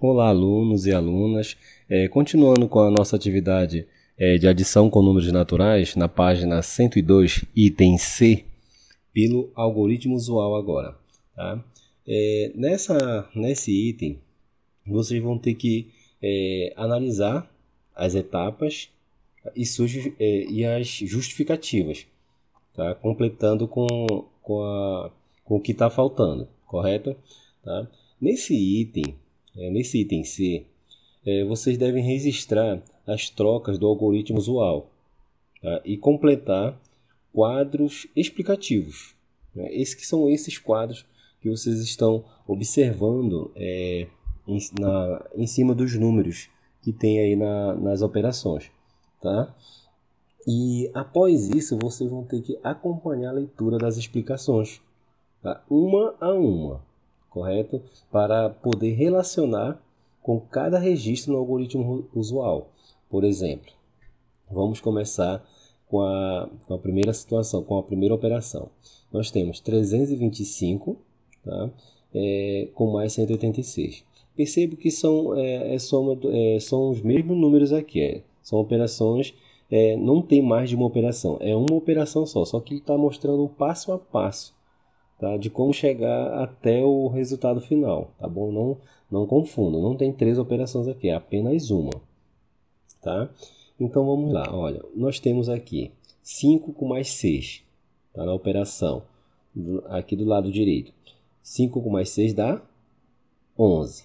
Olá, alunos e alunas. É, continuando com a nossa atividade é, de adição com números naturais, na página 102, item C, pelo algoritmo usual agora. Tá? É, nessa, nesse item, vocês vão ter que é, analisar as etapas e, suas, é, e as justificativas, tá? completando com, com, a, com o que está faltando, correto? Tá? Nesse item, é, nesse item C, é, vocês devem registrar as trocas do algoritmo usual tá? e completar quadros explicativos. Né? Que são esses quadros que vocês estão observando é, em, na, em cima dos números que tem aí na, nas operações. Tá? E após isso, vocês vão ter que acompanhar a leitura das explicações, tá? uma a uma correto? Para poder relacionar com cada registro no algoritmo usual. Por exemplo, vamos começar com a, com a primeira situação, com a primeira operação. Nós temos 325 tá? É, com mais 186. Percebo que são, é, é soma, é, são os mesmos números aqui. É. São operações, é, não tem mais de uma operação. É uma operação só, só que está mostrando um passo a passo tá? de como chegar até o resultado final, tá bom? Não, não confunda, não tem três operações aqui, é apenas uma, tá? Então vamos lá, olha, nós temos aqui 5 com mais 6, tá? Na operação, aqui do lado direito. 5 com mais 6 dá 11,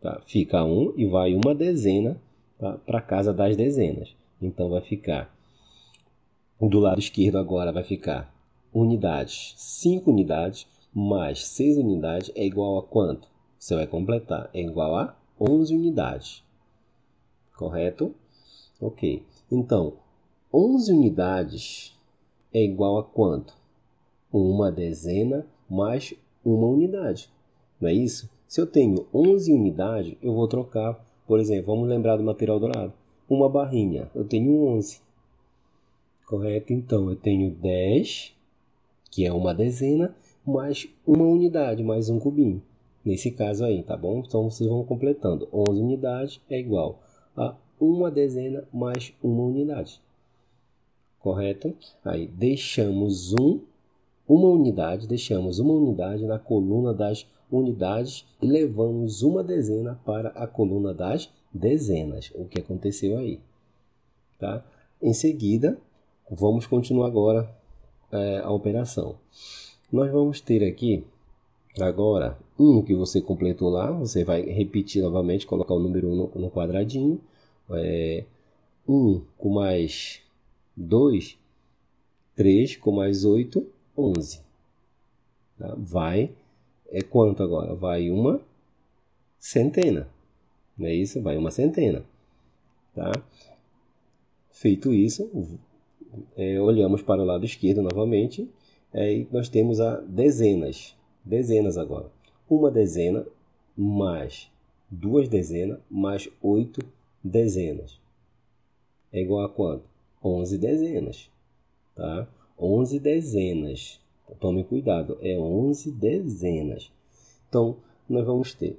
tá? Fica 1 e vai uma dezena tá? para casa das dezenas. Então vai ficar do lado esquerdo agora vai ficar unidades. 5 unidades mais 6 unidades é igual a quanto? Você vai completar. É igual a 11 unidades. Correto? Ok. Então, 11 unidades é igual a quanto? Uma dezena mais uma unidade. Não é isso? Se eu tenho 11 unidades, eu vou trocar, por exemplo, vamos lembrar do material dourado. Uma barrinha, eu tenho 11. Correto? Então, eu tenho 10 que é uma dezena, mais uma unidade, mais um cubinho. Nesse caso aí, tá bom? Então vocês vão completando. 11 unidades é igual a uma dezena mais uma unidade. Correto? Aí deixamos um, uma unidade, deixamos uma unidade na coluna das unidades e levamos uma dezena para a coluna das dezenas. O que aconteceu aí? Tá? Em seguida, vamos continuar agora é, a operação. Nós vamos ter aqui agora um que você completou lá, você vai repetir novamente, colocar o número 1 no, no quadradinho. É, 1 com mais 2, 3 com mais 8, 11. Tá? Vai, é quanto agora? Vai uma centena. Não é isso? Vai uma centena. Tá? Feito isso, é, olhamos para o lado esquerdo novamente é, e nós temos a dezenas. Dezenas agora. Uma dezena mais duas dezenas mais oito dezenas. É igual a quanto? 11 dezenas. Tá? 11 dezenas. Tome cuidado, é 11 dezenas. Então, nós vamos ter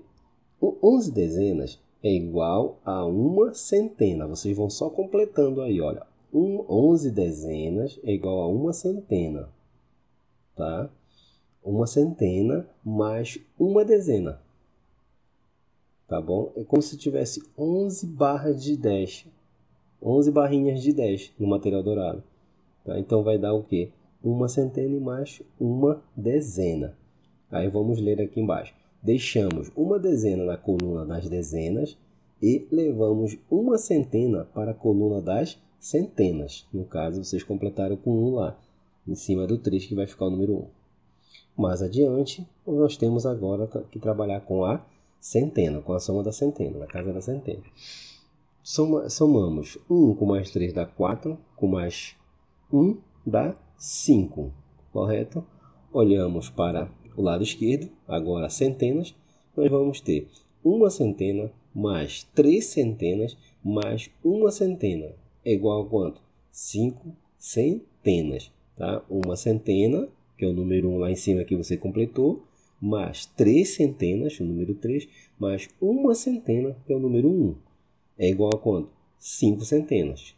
11 dezenas é igual a uma centena. Vocês vão só completando aí, olha um, 11 dezenas é igual a uma centena, tá? Uma centena mais uma dezena, tá bom? É como se tivesse 11 barras de 10, 11 barrinhas de 10 no material dourado, tá? Então vai dar o quê? Uma centena e mais uma dezena. Aí vamos ler aqui embaixo. Deixamos uma dezena na coluna das dezenas e levamos uma centena para a coluna das centenas. No caso, vocês completaram com 1 lá, em cima do 3 que vai ficar o número 1. Mais adiante, nós temos agora que trabalhar com a centena, com a soma da centena, na casa da centena. Soma, somamos 1 com mais 3 dá 4, com mais 1 dá 5, correto? Olhamos para o lado esquerdo, agora centenas, nós vamos ter uma centena mais três centenas mais uma centena é igual a quanto? 5 centenas, tá? Uma centena, que é o número 1 um lá em cima que você completou, mais três centenas, o número 3, mais uma centena, que é o número 1. É igual a quanto? 5 centenas.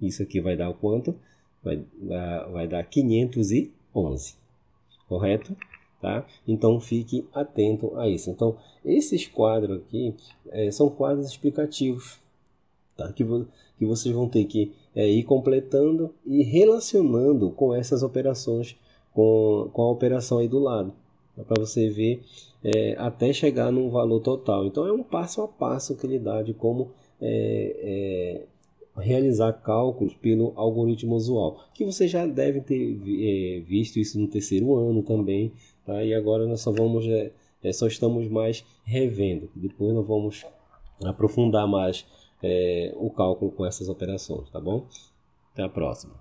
Isso aqui vai dar o quanto? Vai dar, vai dar 511. Correto? Tá? Então fique atento a isso. Então, esses quadros aqui é, são quadros explicativos tá? que, vo que vocês vão ter que é, ir completando e relacionando com essas operações, com, com a operação aí do lado, para você ver é, até chegar num valor total. Então é um passo a passo que ele dá de como é, é realizar cálculos pelo algoritmo usual, que você já deve ter é, visto isso no terceiro ano também, tá? E agora nós só vamos é, só estamos mais revendo. Depois nós vamos aprofundar mais é, o cálculo com essas operações, tá bom? Até a próxima.